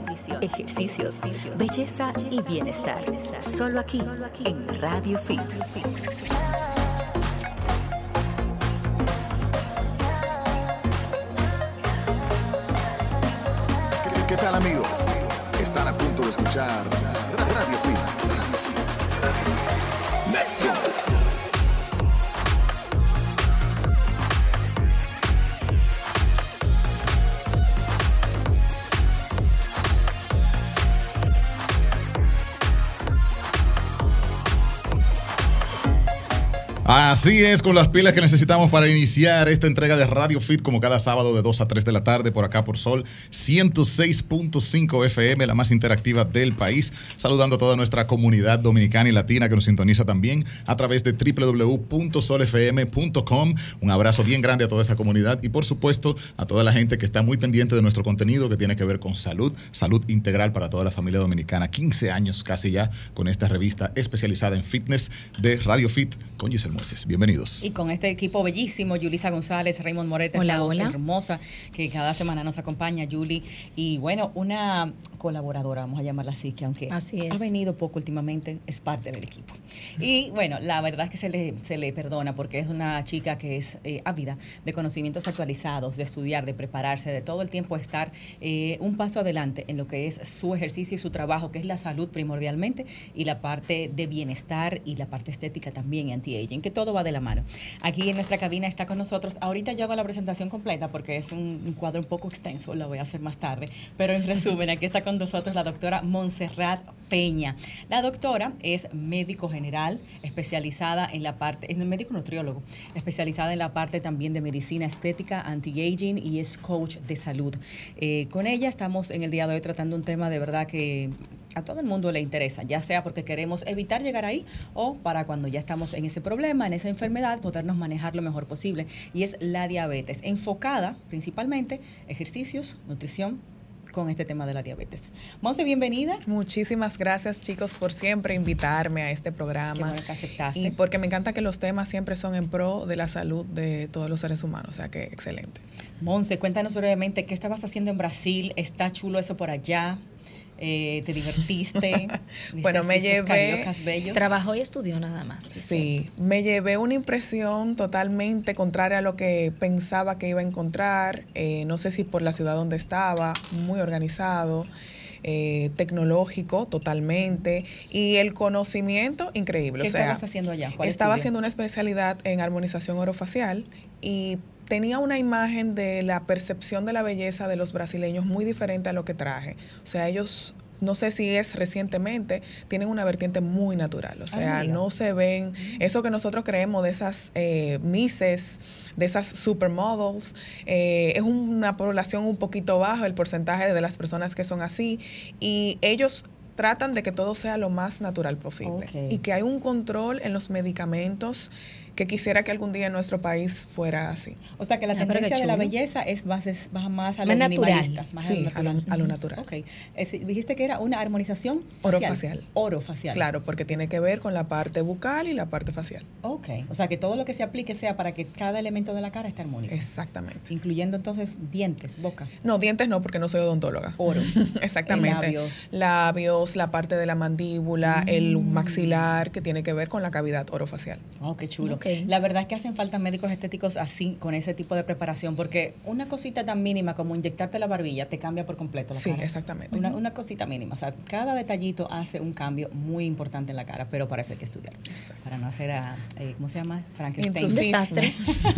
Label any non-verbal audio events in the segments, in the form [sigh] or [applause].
nutrición, ejercicios, belleza y bienestar. Solo aquí, en Radio Fit. ¿Qué, qué tal amigos? Están a punto de escuchar Radio Fit. Así es, con las pilas que necesitamos para iniciar esta entrega de Radio Fit, como cada sábado de 2 a 3 de la tarde, por acá por Sol 106.5 FM, la más interactiva del país. Saludando a toda nuestra comunidad dominicana y latina que nos sintoniza también a través de www.solfm.com. Un abrazo bien grande a toda esa comunidad y, por supuesto, a toda la gente que está muy pendiente de nuestro contenido que tiene que ver con salud, salud integral para toda la familia dominicana. 15 años casi ya con esta revista especializada en fitness de Radio Fit con Giselle Bienvenidos. Y con este equipo bellísimo, Yulisa González, Raymond Moreta, Hola, esa voz hola. hermosa que cada semana nos acompaña, Yuli. Y bueno, una colaboradora, vamos a llamarla así, que aunque Así ha venido poco últimamente, es parte del equipo. Y bueno, la verdad es que se le, se le perdona porque es una chica que es eh, ávida de conocimientos actualizados, de estudiar, de prepararse, de todo el tiempo estar eh, un paso adelante en lo que es su ejercicio y su trabajo, que es la salud primordialmente, y la parte de bienestar y la parte estética también, y anti-aging, que todo va de la mano. Aquí en nuestra cabina está con nosotros. Ahorita yo hago la presentación completa porque es un, un cuadro un poco extenso, lo voy a hacer más tarde. Pero en resumen, aquí está con nosotros la doctora Montserrat Peña. La doctora es médico general, especializada en la parte, es médico nutriólogo, especializada en la parte también de medicina estética, anti-aging y es coach de salud. Eh, con ella estamos en el día de hoy tratando un tema de verdad que a todo el mundo le interesa, ya sea porque queremos evitar llegar ahí o para cuando ya estamos en ese problema, en esa enfermedad, podernos manejar lo mejor posible. Y es la diabetes, enfocada principalmente ejercicios, nutrición con este tema de la diabetes. Monse, bienvenida. Muchísimas gracias chicos por siempre invitarme a este programa. Qué bueno que aceptaste. Y porque me encanta que los temas siempre son en pro de la salud de todos los seres humanos, o sea que excelente. Monse, cuéntanos brevemente qué estabas haciendo en Brasil, está chulo eso por allá. Eh, te divertiste. [laughs] Bueno, me ¿Viste esos llevé- bellos? Trabajó y estudió nada más. Sí, me llevé una impresión totalmente contraria a lo que pensaba que iba a encontrar. eh, no sé si por la ciudad donde estaba, muy organizado, eh, tecnológico totalmente y el conocimiento increíble. ¿Qué o sea, estabas haciendo allá? ¿Cuál Estaba estudio? haciendo una especialidad en armonización orofacial y tenía una imagen de la percepción de la belleza de los brasileños muy diferente a lo que traje. O sea, ellos no sé si es recientemente, tienen una vertiente muy natural. O sea, mira. no se ven eso que nosotros creemos de esas eh, Misses, de esas supermodels. eh, es una población un poquito baja el porcentaje de las personas que son así. Y ellos tratan de que todo sea lo más natural posible. Y que hay un control en los medicamentos que quisiera que algún día en nuestro país fuera así. O sea que la Ah, tendencia de la belleza es más, es, más a lo Más natural. Más Sí, a lo, a lo Ujú. natural. Ok. Es- dijiste que era una armonización Orofacial. Orofacial. Claro, porque tiene que ver con la parte bucal y la parte facial. Ok. O sea que todo lo que se aplique sea para que cada elemento de la cara esté armónico. Exactamente. Incluyendo entonces dientes, boca, No, dientes no, porque no soy odontóloga. oro. [laughs] Exactamente. Labios. Labios, la parte de la mandíbula, el maxilar, que tiene que ver con la cavidad orofacial. Oh, qué chulo. La verdad es que hacen falta médicos estéticos así, con ese tipo de preparación, porque una cosita tan mínima como inyectarte la barbilla te cambia por completo la Sí, cara. exactamente. Una, una cosita mínima. O sea, cada detallito hace un cambio muy importante en la cara, pero para eso hay que estudiar. Para no hacer a, eh, ¿cómo se llama? Frankenstein. Un desastre.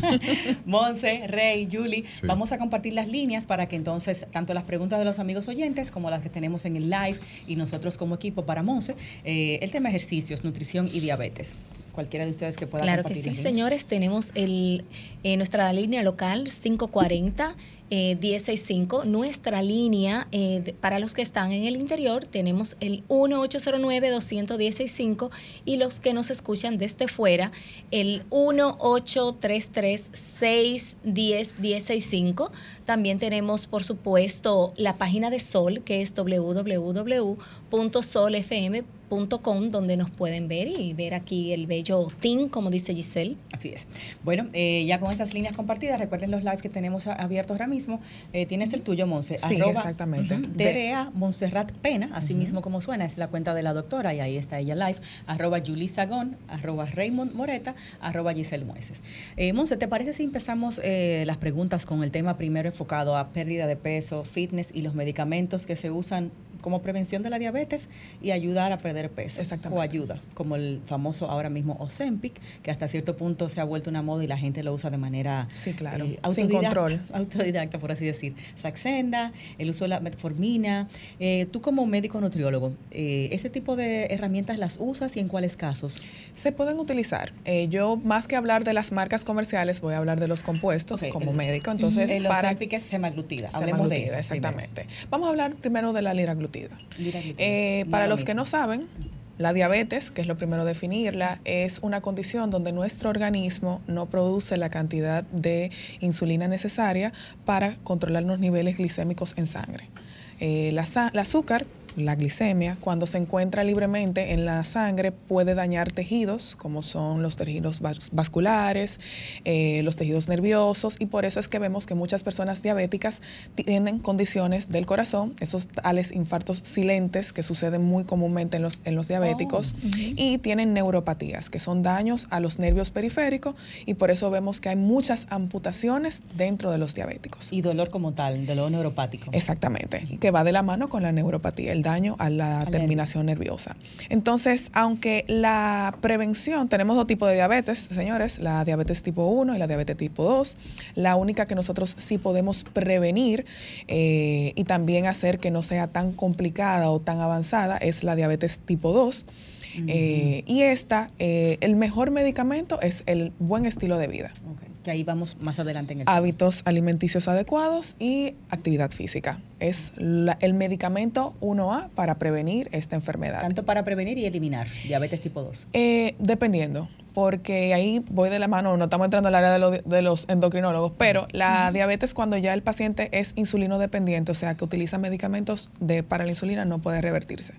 [laughs] Monse, Rey, Julie, Sí. vamos a compartir las líneas para que entonces tanto las preguntas de los amigos oyentes como las que tenemos en el live y nosotros como equipo para Monse, eh, el tema ejercicios, nutrición y diabetes. Cualquiera de ustedes que pueda Claro que sí, señores. Tenemos el, eh, nuestra línea local 540. Eh, 1065, nuestra línea eh, para los que están en el interior tenemos el 1809-21065 y los que nos escuchan desde fuera el 1833-610-1065. También tenemos por supuesto la página de Sol que es www.solfm.com donde nos pueden ver y ver aquí el bello team como dice Giselle. Así es. Bueno, eh, ya con esas líneas compartidas, recuerden los live que tenemos abiertos ahora mismo. Eh, tienes el tuyo, Monse. Sí, exactamente. ujú, De- DRA Montserrat Pena, así mismo como suena, es la cuenta de la doctora y ahí está ella live. Arroba Julie Sagón, arroba Raymond Moreta, arroba Giselle Mueces. Eh, Monse, ¿te parece si empezamos eh, las preguntas con el tema primero enfocado a pérdida de peso, fitness y los medicamentos que se usan como prevención de la diabetes y ayudar a perder peso? Exactamente. O ayuda, como el famoso ahora mismo Ozempic, que hasta cierto punto se ha vuelto una moda y la gente lo usa de manera eh, Sí, claro. Sin autodidacta, control. [laughs] autodidacta, por así decir. Saxenda, el uso de la metformina. Eh, tú como médico nutriólogo, eh, ¿ese tipo de herramientas las usas y en cuáles casos? Se pueden utilizar. Eh, yo, más que hablar de las marcas comerciales, voy a hablar de los compuestos como el- médico. Entonces, el para Ozempic es semaglutida. Hablemos de semaglutida, eso. exactamente. Vamos a hablar primero de la liraglutida. Eh, para lo los que no saben, la diabetes, que es lo primero definirla, es una condición donde nuestro organismo no produce la cantidad de insulina necesaria para controlar los niveles glicémicos en sangre. Eh, la el azúcar, la glicemia, cuando se encuentra libremente en la sangre, puede dañar tejidos, como son los tejidos vas- vasculares, eh, los tejidos nerviosos, y por eso es que vemos que muchas personas diabéticas tienen condiciones del corazón, esos tales infartos silentes que suceden muy comúnmente en los, en los diabéticos, y tienen neuropatías, que son daños a los nervios periféricos, y por eso vemos que hay muchas amputaciones dentro de los diabéticos. Y dolor como tal, dolor neuropático. Exactamente, que va de la mano con la neuropatía, el daño a la terminación nerviosa. Entonces, aunque la prevención, tenemos dos tipos de diabetes, señores, la diabetes tipo 1 y la diabetes tipo 2, la única que nosotros sí podemos prevenir eh, y también hacer que no sea tan complicada o tan avanzada es la diabetes tipo 2. Eh, y esta, eh, el mejor medicamento es el buen estilo de vida Que ahí vamos más adelante en el hábitos alimenticios adecuados y actividad física. Es la- el medicamento 1A para prevenir esta enfermedad. Tanto para prevenir y eliminar diabetes tipo 2. Eh, dependiendo, porque ahí voy de la mano, no estamos entrando al área de, lo- de los endocrinólogos, pero la diabetes cuando ya el paciente es insulino dependiente, o sea, que utiliza medicamentos de, para la insulina, no puede revertirse.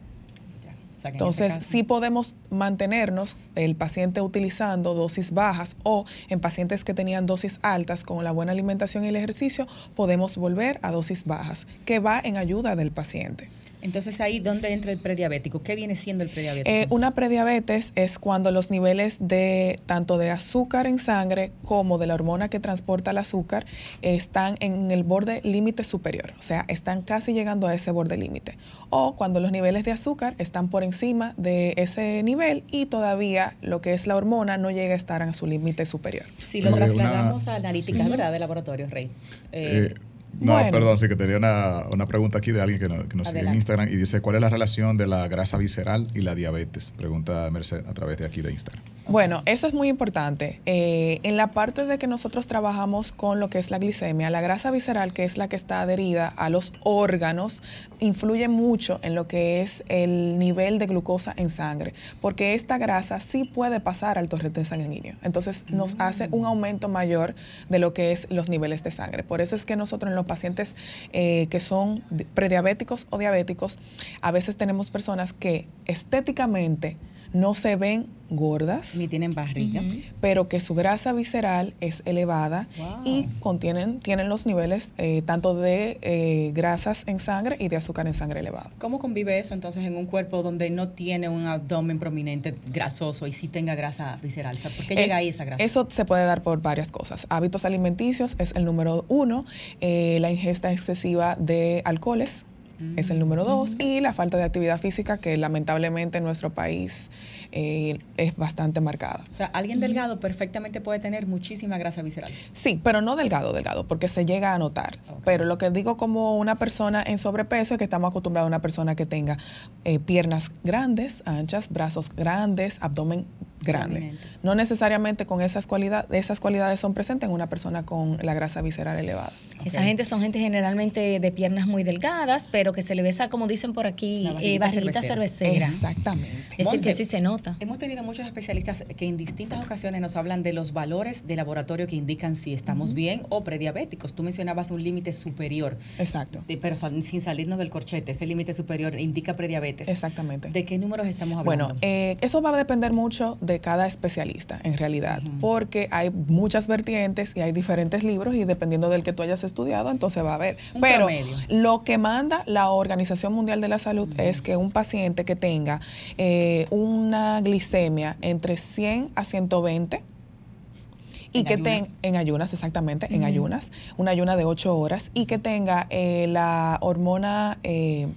Sea, en Entonces, sí podemos mantenernos el paciente utilizando dosis bajas o en pacientes que tenían dosis altas con la buena alimentación y el ejercicio, podemos volver a dosis bajas, que va en ayuda del paciente. Entonces ahí, ¿dónde entra el prediabético? ¿Qué viene siendo el prediabético? Eh, una prediabetes es cuando los niveles de tanto de azúcar en sangre como de la hormona que transporta el azúcar están en el borde límite superior, o sea, están casi llegando a ese borde límite. O cuando los niveles de azúcar están por encima de ese nivel y todavía lo que es la hormona no llega a estar a su límite superior. si lo una- trasladamos a analíticas, sí. ¿verdad? De laboratorio, Rey. Eh, Eh, No, Bueno. perdón, sí que tenía una, una pregunta aquí de alguien que, no- que nos sigue en. Instagram y dice, ¿cuál es la relación de la grasa visceral y la diabetes? Pregunta Merced a través de aquí de Instagram. Bueno, eso es muy importante. Eh, en la parte de que nosotros trabajamos con lo que es la glicemia, la grasa visceral, que es la que está adherida a los órganos, influye mucho en lo que es el nivel de glucosa en sangre, porque esta grasa sí puede pasar al torrente sanguíneo. Entonces nos hace un aumento mayor de lo que es los niveles de sangre. Por eso es que nosotros en los pacientes eh, que son di- prediabéticos o diabéticos, a veces tenemos personas que estéticamente no se ven gordas Ni tienen barriga. Pero que su grasa visceral es elevada Wow. y contienen tienen los niveles eh, tanto de eh, grasas en sangre y de azúcar en sangre elevado. ¿Cómo convive eso entonces en un cuerpo donde no tiene un abdomen prominente grasoso y sí tenga grasa visceral? O sea, ¿Por qué llega Eh, ahí esa grasa? Eso se puede dar por varias cosas. Hábitos alimenticios es el número uno, la ingesta excesiva de alcoholes es el número dos y la falta de actividad física que lamentablemente en nuestro país eh, es bastante marcada. O sea, alguien delgado perfectamente puede tener muchísima grasa visceral. Sí, pero no delgado, delgado, porque se llega a notar. Pero lo que digo como una persona en sobrepeso es que estamos acostumbrados a una persona que tenga eh, piernas grandes, anchas, brazos grandes, abdomen grande. Prominente. No necesariamente con esas cualidades, esas cualidades son presentes en una persona con la grasa visceral elevada. Esa Ok. gente son gente generalmente de piernas muy delgadas, pero que se le besa, como dicen por aquí, eh, barriguita cervecera. cervecera. Exactamente. Es decir, que sí se nota. Hemos tenido muchos especialistas que en distintas ocasiones nos hablan de los valores de laboratorio que indican si estamos bien o prediabéticos. Tú mencionabas un límite superior, Exacto. de- pero sal- sin salirnos del corchete. Ese límite superior indica prediabetes. Exactamente. ¿De qué números estamos hablando? Bueno, eh, eso va a depender mucho de cada especialista, en realidad, porque hay muchas vertientes y hay diferentes libros y dependiendo del que tú hayas estudiado, entonces va a haber. Un Pero promedio. lo que manda la Organización Mundial de la Salud es que un paciente que tenga eh, una glicemia entre 100 a 120 y En que tenga en ayunas, exactamente, en ayunas, una ayuna de 8 horas y que tenga eh, la hormona eh,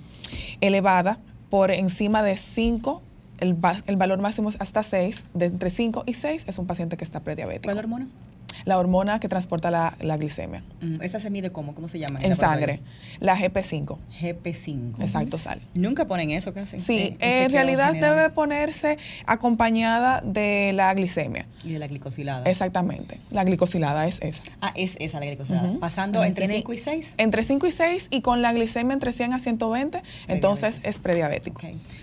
elevada por encima de 5, el, el valor máximo es hasta 6, de entre 5 y 6 es un paciente que está prediabético. ¿Cuál hormona? La hormona que transporta la, la glicemia Mm, esa se mide cómo, ¿cómo se llama? en sangre, la GP5. GP5. Exacto, sale. Nunca ponen eso casi. Sí, en- en realidad general. debe ponerse acompañada de la glicemia. Y de la glicosilada. Exactamente. La glicosilada es esa. Ah, es esa la glicosilada. Pasando entre tiene- 5 y 6. Entre 5 y 6 y con la glicemia entre 100 a 120, entonces es prediabético.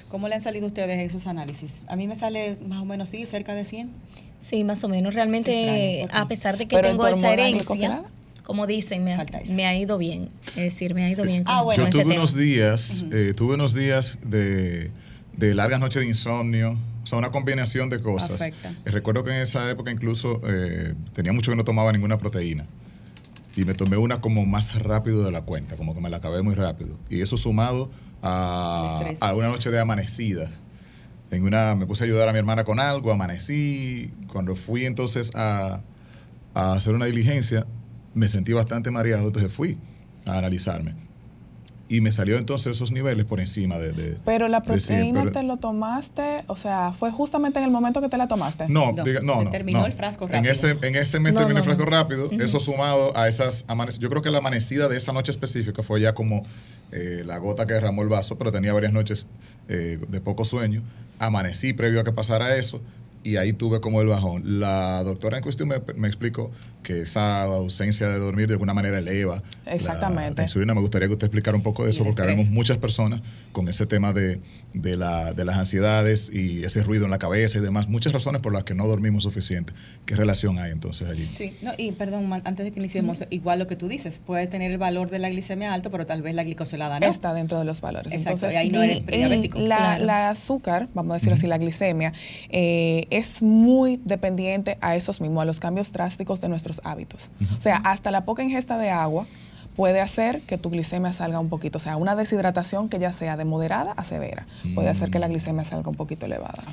¿Cómo le han salido a ustedes en sus análisis? A mí me sale más o menos sí, cerca de 100. Sí, más o menos. Realmente, a pesar de que Pero tengo esa herencia, como dicen, me ha, me ido bien. Es decir, me ha ido bien con, Ah, bueno. Yo ese tuve tema. unos días, eh, tuve unos días de, de largas noches de insomnio, o sea, una combinación de cosas. Eh, recuerdo que en esa época incluso eh, tenía mucho que no tomaba ninguna proteína. Y me tomé una como más rápido de la cuenta, como que me la acabé muy rápido. Y eso sumado a, a una noche de amanecidas. En una, me puse a ayudar a mi hermana con algo, amanecí. Cuando fui entonces a, a hacer una diligencia, me sentí bastante mareado, entonces fui a analizarme. Y me salió entonces esos niveles por encima de... de- Pero la de proteína pero- te lo tomaste, o sea, fue justamente en el momento que te la tomaste. No, No, diga- no, se no, terminó no. el frasco En rápido. ese, en ese mes No, terminé el frasco no. rápido. Eso sumado a esas amanecidas. Yo creo que la amanecida de esa noche específica fue ya como eh, la gota que derramó el vaso, pero tenía varias noches eh, de poco sueño. Amanecí previo a que pasara eso y ahí tuve como el bajón. La doctora en cuestión me, me explicó que esa ausencia de dormir de alguna manera eleva Exactamente. la insulina. Me gustaría que usted explicara un poco de eso, porque estrés. vemos muchas personas con ese tema de, de, la, de las ansiedades y ese ruido en la cabeza y demás. Muchas razones por las que no dormimos suficiente. ¿Qué relación hay entonces allí? Sí, no, y perdón, antes de que iniciemos, igual lo que tú dices, puede tener el valor de la glicemia alto, pero tal vez la glicosilada no. Está dentro de los valores. Exacto, Entonces, y ahí no eres prediabético. la, Claro. la azúcar, vamos a decir así, la glicemia, eh, es muy dependiente a esos mismos, a los cambios drásticos de nuestros hábitos. O sea, hasta la poca ingesta de agua puede hacer que tu glicemia salga un poquito, o sea, una deshidratación que ya sea de moderada a severa, puede hacer que la glicemia salga un poquito elevada.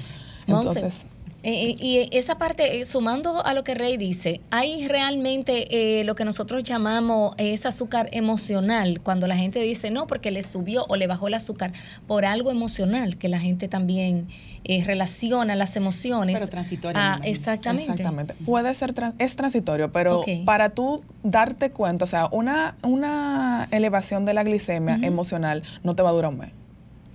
Entonces, Eh, y esa parte, eh, sumando a lo que Rey dice, hay realmente eh, lo que nosotros llamamos es azúcar emocional, cuando la gente dice, no, porque le subió o le bajó el azúcar por algo emocional, que la gente también eh, relaciona las emociones. Pero transitorio, a- exactamente. Exactamente. Puede ser, tran- es transitorio, pero para tú darte cuenta, o sea, una, una elevación de la glicemia emocional no te va a durar un mes.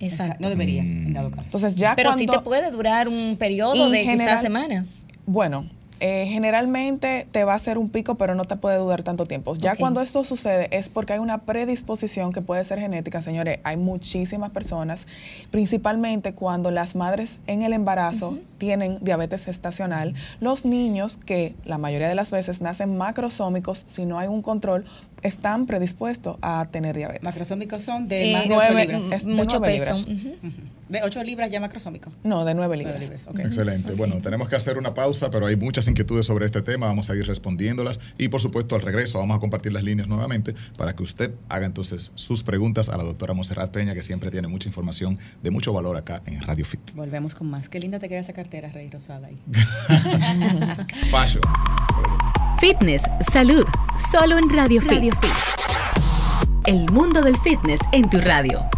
Exacto. No debería, Mm. en dado caso. Entonces ya Pero cuando, sí te puede durar un periodo de general- quizás semanas. Bueno, eh, generalmente te va a hacer un pico, pero no te puede durar tanto tiempo. Ya cuando esto sucede es porque hay una predisposición que puede ser genética, señores. Hay muchísimas personas, principalmente cuando las madres en el embarazo tienen diabetes gestacional, los niños que la mayoría de las veces nacen macrosómicos, si no hay un control, están predispuestos a tener diabetes. Macrosómicos son de Eh, más de 8 nueve- libras. mm, es de mucho nueve peso. libras. ujú. Ujú. De 8 libras ya macrosómico. No, de 9 Nueve libras. Excelente. Bueno, tenemos que hacer una pausa, pero hay muchas inquietudes sobre este tema. Vamos a ir respondiéndolas. Y por supuesto, al regreso vamos a compartir las líneas nuevamente para que usted haga entonces sus preguntas a la doctora Monserrat Peña, que siempre tiene mucha información de mucho valor acá en Radio Fit. Volvemos con más. Qué linda te queda esa cartera, Rey Rosada ahí. [laughs] Fashion. Fitness, salud, solo en Radio Fit. El mundo del fitness en tu radio.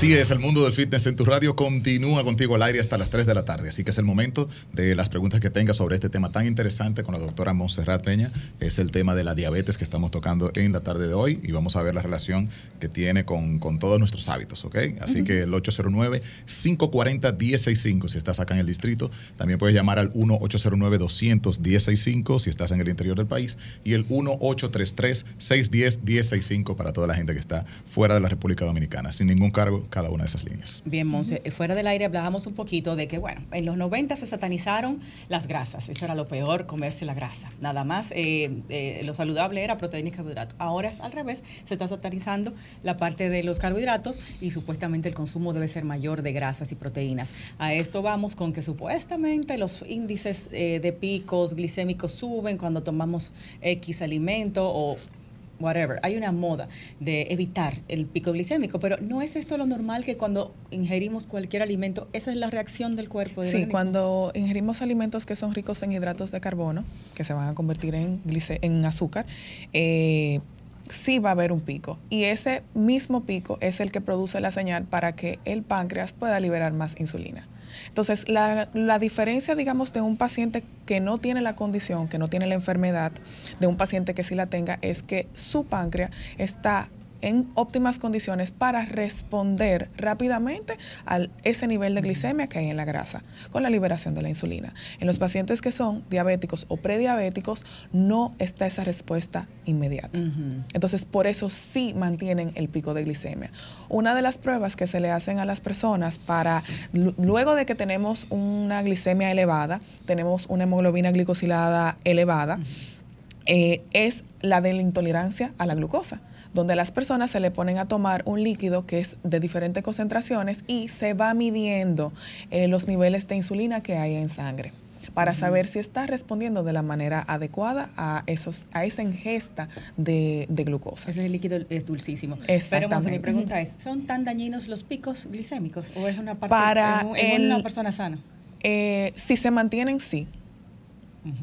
Así es, el mundo del fitness en tu radio continúa contigo al aire hasta las 3 de la tarde. Así que es el momento de las preguntas que tengas sobre este tema tan interesante con la doctora Montserrat Peña. Es el tema de la diabetes que estamos tocando en la tarde de hoy y vamos a ver la relación que tiene con, con todos nuestros hábitos, ¿ok? Así que el 809-540-1065 si estás acá en el distrito. También puedes llamar al 1-809-200-1065 si estás en el interior del país y el 1-833-610-1065 para toda la gente que está fuera de la República Dominicana. Sin ningún cargo, cada una de esas líneas. Bien, Monse, eh, fuera del aire hablábamos un poquito de que, bueno, en los 90 se satanizaron las grasas. Eso era lo peor, comerse la grasa. Nada más, eh, eh, lo saludable era proteína y carbohidratos. Ahora es al revés, se está satanizando la parte de los carbohidratos y supuestamente el consumo debe ser mayor de grasas y proteínas. A esto vamos con que supuestamente los índices eh, de picos glicémicos suben cuando tomamos X alimento o whatever. Hay una moda de evitar el pico glicémico, pero ¿no es esto lo normal que cuando ingerimos cualquier alimento, esa es la reacción del cuerpo? del Sí, organismo? cuando ingerimos alimentos que son ricos en hidratos de carbono, que se van a convertir en, glice- en azúcar, eh, sí va a haber un pico. Y ese mismo pico es el que produce la señal para que el páncreas pueda liberar más insulina. Entonces, la, la diferencia, digamos, de un paciente que no tiene la condición, que no tiene la enfermedad, de un paciente que sí la tenga, es que su páncreas está en óptimas condiciones para responder rápidamente a ese nivel de glicemia que hay en la grasa, con la liberación de la insulina. En los pacientes que son diabéticos o prediabéticos, no está esa respuesta inmediata. Entonces, por eso sí mantienen el pico de glicemia. Una de las pruebas que se le hacen a las personas para, lu- luego de que tenemos una glicemia elevada, tenemos una hemoglobina glicosilada elevada, eh, es la de la intolerancia a la glucosa, donde las personas se le ponen a tomar un líquido que es de diferentes concentraciones y se va midiendo eh, los niveles de insulina que hay en sangre para saber si está respondiendo de la manera adecuada a esos a esa ingesta de, de glucosa. Ese líquido es dulcísimo. Pero Exactamente. Monse, mi pregunta es, ¿son tan dañinos los picos glicémicos o es una parte Para en, un- en el- una persona sana? Eh, si se mantienen, sí.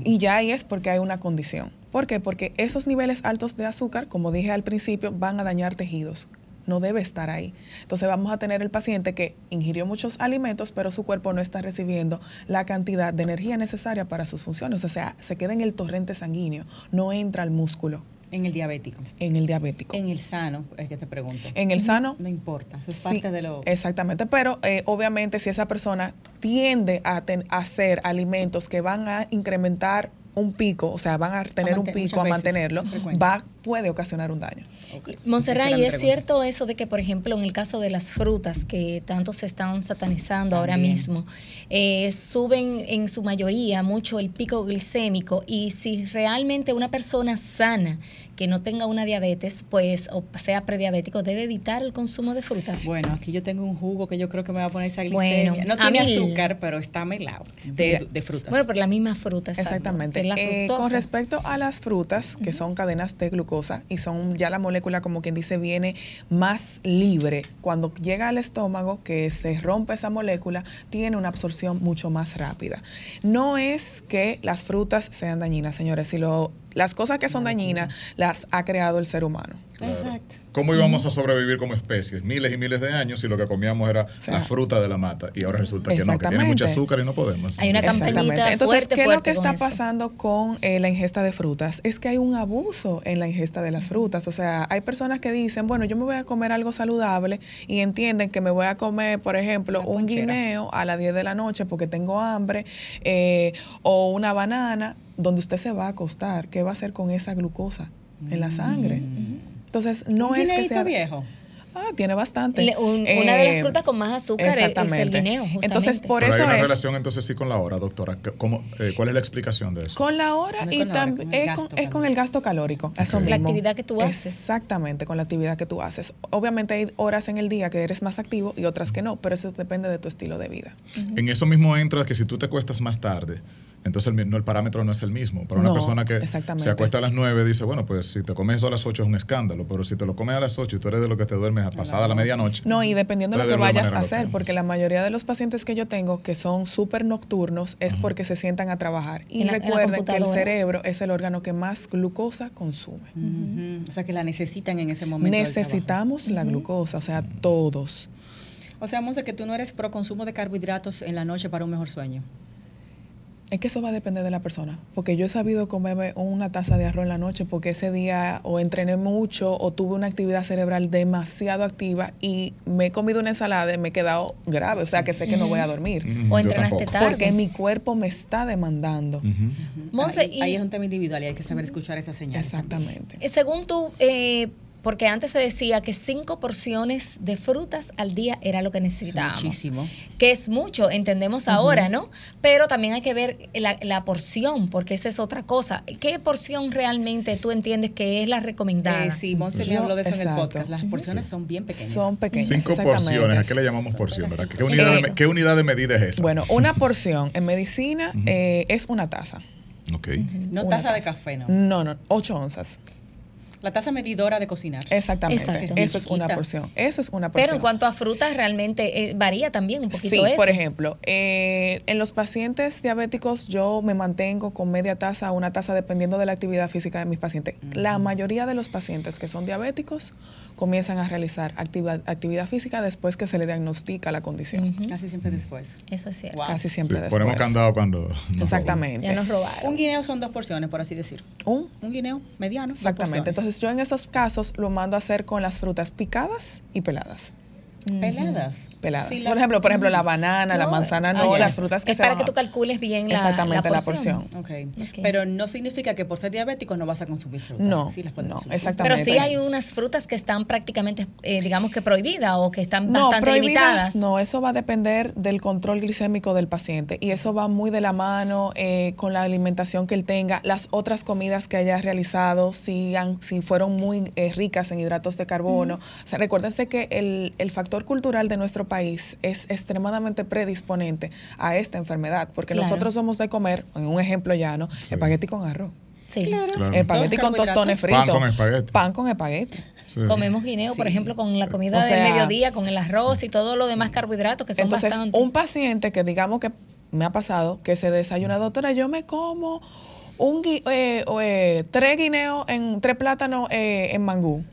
Y ya ahí es porque hay una condición. ¿Por qué? Porque esos niveles altos de azúcar, como dije al principio, van a dañar tejidos. No debe estar ahí. Entonces vamos a tener el paciente que ingirió muchos alimentos, pero su cuerpo no está recibiendo la cantidad de energía necesaria para sus funciones. O sea, se queda en el torrente sanguíneo, no entra al músculo, En el diabético. en el diabético. En el sano, es que te pregunto. En el sano, No importa, eso es Sí, parte de lo... Exactamente, pero eh, obviamente si esa persona tiende a, ten- a hacer alimentos que van a incrementar un pico, o sea, van a tener un pico, a mantenerlo, va, puede ocasionar un daño. Ok. Monserrat, y es cierto eso de que, por ejemplo, en el caso de las frutas que tanto se están satanizando ahora mismo, eh, suben en su mayoría mucho el pico glicémico y si realmente una persona sana que no tenga una diabetes, pues, o sea prediabético, debe evitar el consumo de frutas. Bueno, aquí yo tengo un jugo que yo creo que me va a poner esa glicemia. Bueno, no tiene azúcar, pero está melado de, frutas. Bueno, por la misma fruta. exacto, Exactamente. que es la Eh, con respecto a las frutas, que son cadenas de glucosa, y son ya la molécula como quien dice viene más libre. Cuando llega al estómago, que se rompe esa molécula, tiene una absorción mucho más rápida. No es que las frutas sean dañinas, señores, si lo las cosas que son dañinas las ha creado el ser humano. Exacto. ¿Cómo íbamos a sobrevivir como especies miles y miles de años si lo que comíamos era sea, la fruta de la mata? Y ahora resulta que no, que tiene mucho azúcar y no podemos. Hay una campañita Entonces, fuerte, ¿qué es lo que está eso. pasando con eh, la ingesta de frutas? Es que hay un abuso en la ingesta de las frutas. O sea, hay personas que dicen, bueno, yo me voy a comer algo saludable y entienden que me voy a comer, por ejemplo, un guineo a las 10 de la noche porque tengo hambre eh, o una banana donde usted se va a acostar. ¿Qué va a hacer con esa glucosa en la sangre? Entonces, no Mm. Un es que sea... viejo. Ah, tiene bastante. Le- un- una de las Eh, frutas con más azúcar es- es el exactamente. guineo, justamente. Entonces, por Pero eso hay una es... relación entonces sí con la hora, doctora. ¿Cómo, eh, ¿Cuál es la explicación de eso? Con la hora No y también es, con, es con el gasto calórico. Eso Ok. La actividad que tú haces. Exactamente, con la actividad que tú haces. Obviamente hay horas en el día que eres más activo y otras que no, pero eso depende de tu estilo de vida. En eso mismo entra que si tú te acuestas más tarde, entonces el, no, el parámetro no es el mismo. Para una No, persona que exactamente. se acuesta a las 9, dice, bueno, pues si te comes eso a las 8 es un escándalo, pero si te lo comes a las 8 y tú eres de lo que te duermes a pasada la medianoche. No, y dependiendo de lo que vayas a hacer, porque la mayoría de los pacientes que yo tengo que son súper nocturnos es porque se sientan a trabajar. Y En la- en la recuerden que el cerebro es el órgano que más glucosa consume. O sea, que la necesitan en ese momento. Necesitamos la glucosa, o sea, todos. O sea, Monse, que tú no eres pro consumo de carbohidratos en la noche para un mejor sueño. Es que eso va a depender de la persona, porque yo he sabido comerme una taza de arroz en la noche porque ese día o entrené mucho o tuve una actividad cerebral demasiado activa y me he comido una ensalada y me he quedado grave, o sea que sé que no voy a dormir, O entrenaste tarde. porque mi cuerpo me está demandando. Monse, ahí, y- ahí es un tema individual y hay que saber escuchar esa señal. Exactamente. Eh, Según tú, eh, porque antes se decía que cinco porciones de frutas al día era lo que necesitábamos. muchísimo. Que es mucho, entendemos ahora, ¿no? Pero también hay que ver la, la porción, porque esa es otra cosa. ¿Qué porción realmente tú entiendes que es la recomendada? Eh, sí, Monse me Yo- habló de eso en el podcast. Las porciones son bien pequeñas. Son pequeñas. Cinco porciones, ¿a qué le llamamos porción? ¿verdad? ¿Qué, unidad de, me- qué unidad de medida es esa? Bueno, una porción en medicina eh, es una taza. Ok. no una taza de café, no. No, no, ocho onzas. La taza medidora de cocinar. Exactamente. Exacto. Eso es una porción. Eso es una porción. Pero en cuanto a frutas, realmente eh, varía también un poquito Sí, eso. por ejemplo, eh, en los pacientes diabéticos yo me mantengo con media taza a una taza dependiendo de la actividad física de mis pacientes. La mayoría de los pacientes que son diabéticos comienzan a realizar actividad, actividad física después que se le diagnostica la condición. Casi siempre después. Eso es cierto. Wow. Casi Sí, siempre después. ponemos candado cuando... nos Exactamente. Ya nos robaron. Un guineo son dos porciones, por así decir. Un- Un guineo mediano. exactamente. Entonces yo en esos casos lo mando a hacer con las frutas picadas y peladas. Peladas. Peladas. Sí, por las- ejemplo, por ejemplo, la banana, la manzana, ah, no, ya. las frutas que es se para van que tú calcules bien la, Exactamente, la la porción. porción. Ok. Ok. Pero no significa que por ser diabético no vas a consumir frutas. No, Sí las puedes no, consumir. exactamente. Pero sí hay unas frutas que están prácticamente, eh, digamos que prohibidas o que están No, bastante limitadas. no, eso va a depender del control glicémico del paciente y eso va muy de la mano eh, con la alimentación que él tenga, las otras comidas que haya realizado, si, han, si fueron muy eh, ricas en hidratos de carbono. O sea, recuérdense que el, el factor cultural de nuestro país es extremadamente predisponente a esta enfermedad, porque Claro. nosotros somos de comer, en un ejemplo llano, espagueti con arroz, Sí. Claro. Claro. espagueti con tostones fritos, Pan con espagueti. pan con espagueti. Sí. Comemos guineo, por Sí. ejemplo, con la comida O sea, del mediodía, con el arroz y todo lo demás carbohidratos que son Entonces, bastante. un paciente que digamos que me ha pasado, que se desayuna, doctora, yo me como un gui- eh, eh, tres guineos en tres plátanos eh, en mangú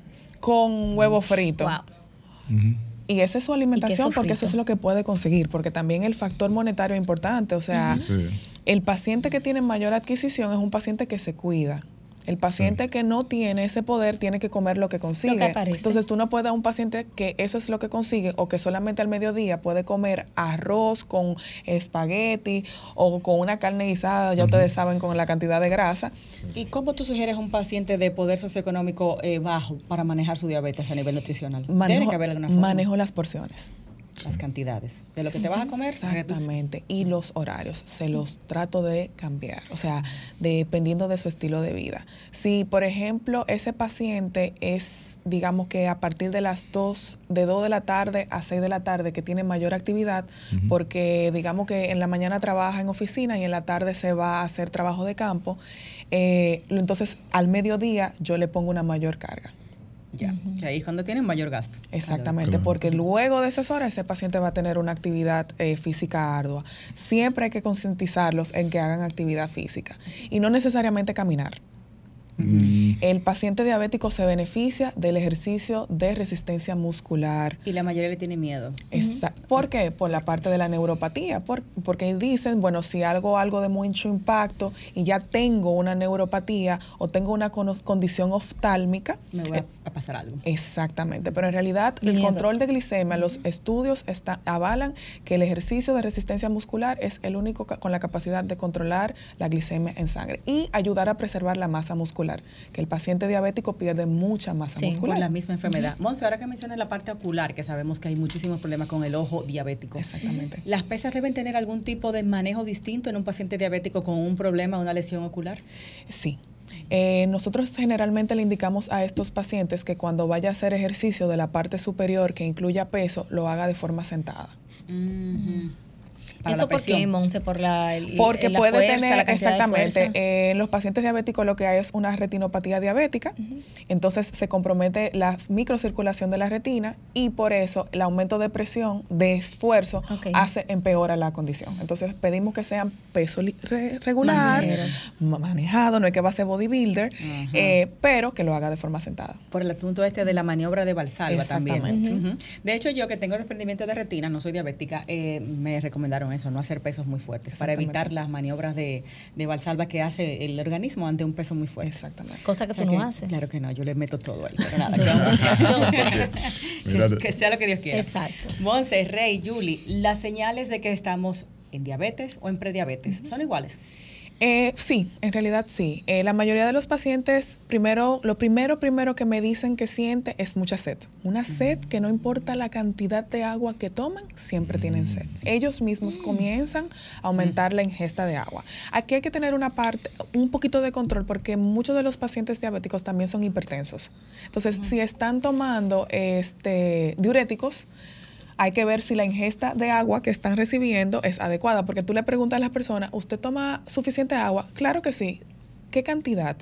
con huevo frito. Wow. Y esa es su alimentación porque eso es lo que puede conseguir, porque también el factor monetario es importante. O sea, Sí. el paciente que tiene mayor adquisición es un paciente que se cuida. El paciente que no tiene ese poder tiene que comer lo que consigue. aparece. Entonces tú no puedes a un paciente que eso es lo que consigue o que solamente al mediodía puede comer arroz con espagueti o con una carne guisada, ya ustedes saben, con la cantidad de grasa. ¿Y cómo tú sugieres a un paciente de poder socioeconómico eh, bajo para manejar su diabetes a nivel nutricional? Tiene que haber alguna forma. manejo las porciones. Las cantidades de lo que te vas a comer. reduce. Exactamente. Y los horarios, se los trato de cambiar, o sea, dependiendo de su estilo de vida. Si, por ejemplo, ese paciente es, digamos que a partir de las 2, de 2 de la tarde a 6 de la tarde, que tiene mayor actividad, porque digamos que en la mañana trabaja en oficina y en la tarde se va a hacer trabajo de campo, eh, entonces al mediodía yo le pongo una mayor carga. Ya, que ahí es cuando tienen mayor gasto. Exactamente, Claro. porque luego de esas horas ese paciente va a tener una actividad eh, física ardua. Siempre hay que concientizarlos en que hagan actividad física y no necesariamente caminar. El paciente diabético se beneficia del ejercicio de resistencia muscular. Y la mayoría le tiene miedo. Exa- ¿Por qué? Por la parte de la neuropatía. Por- porque dicen, bueno, si algo, algo de mucho impacto y ya tengo una neuropatía o tengo una condición oftálmica, Me voy eh, a, pasar algo. Exactamente, pero en realidad el control de glicemia, los estudios está- avalan que el ejercicio de resistencia muscular es el único con la capacidad de controlar la glicemia en sangre y ayudar a preservar la masa muscular, que el paciente diabético pierde mucha masa Sí, muscular. Por la misma enfermedad. Monse, ahora que mencionas la parte ocular, que sabemos que hay muchísimos problemas con el ojo diabético. Exactamente. ¿Las pesas deben tener algún tipo de manejo distinto en un paciente diabético con un problema, una lesión ocular? Sí. Eh, nosotros generalmente le indicamos a estos pacientes que cuando vaya a hacer ejercicio de la parte superior que incluya peso, lo haga de forma sentada. Para ¿Eso la por qué. Monse? Por la, el- Porque la puede fuerza, tener, la cantidad de exactamente, eh, en los pacientes diabéticos lo que hay es una retinopatía diabética, entonces se compromete la microcirculación de la retina y por eso el aumento de presión, de esfuerzo, hace, empeora la condición. Entonces pedimos que sean peso re- regular, manejado, no es que va a ser bodybuilder, eh, pero que lo haga de forma sentada. Por el asunto este de la maniobra de Valsalva también. Exactamente. Ujú. De hecho, yo que tengo desprendimiento de retina, no soy diabética, eh, me recomendaron eso, no hacer pesos muy fuertes, para evitar las maniobras de, de Valsalva que hace el organismo ante un peso muy fuerte. Exactamente. Cosa que O sea tú no que- haces. Claro que no, yo le meto todo ahí. Pero nada, [laughs] Yo sé, [laughs] que sea lo que Dios quiera. Exacto. Monse, Rey, Julie, las señales de que estamos en diabetes o en prediabetes son iguales. Eh, sí, en realidad sí. Eh, la mayoría de los pacientes, primero, lo primero, primero que me dicen que siente es mucha sed. Una sed que no importa la cantidad de agua que toman, siempre tienen sed. Ellos mismos comienzan a aumentar la ingesta de agua. Aquí hay que tener una parte, un poquito de control porque muchos de los pacientes diabéticos también son hipertensos. Entonces, si están tomando este, diuréticos, hay que ver si la ingesta de agua que están recibiendo es adecuada, porque tú le preguntas a las personas, ¿usted toma suficiente agua? Claro que sí. ¿Qué cantidad?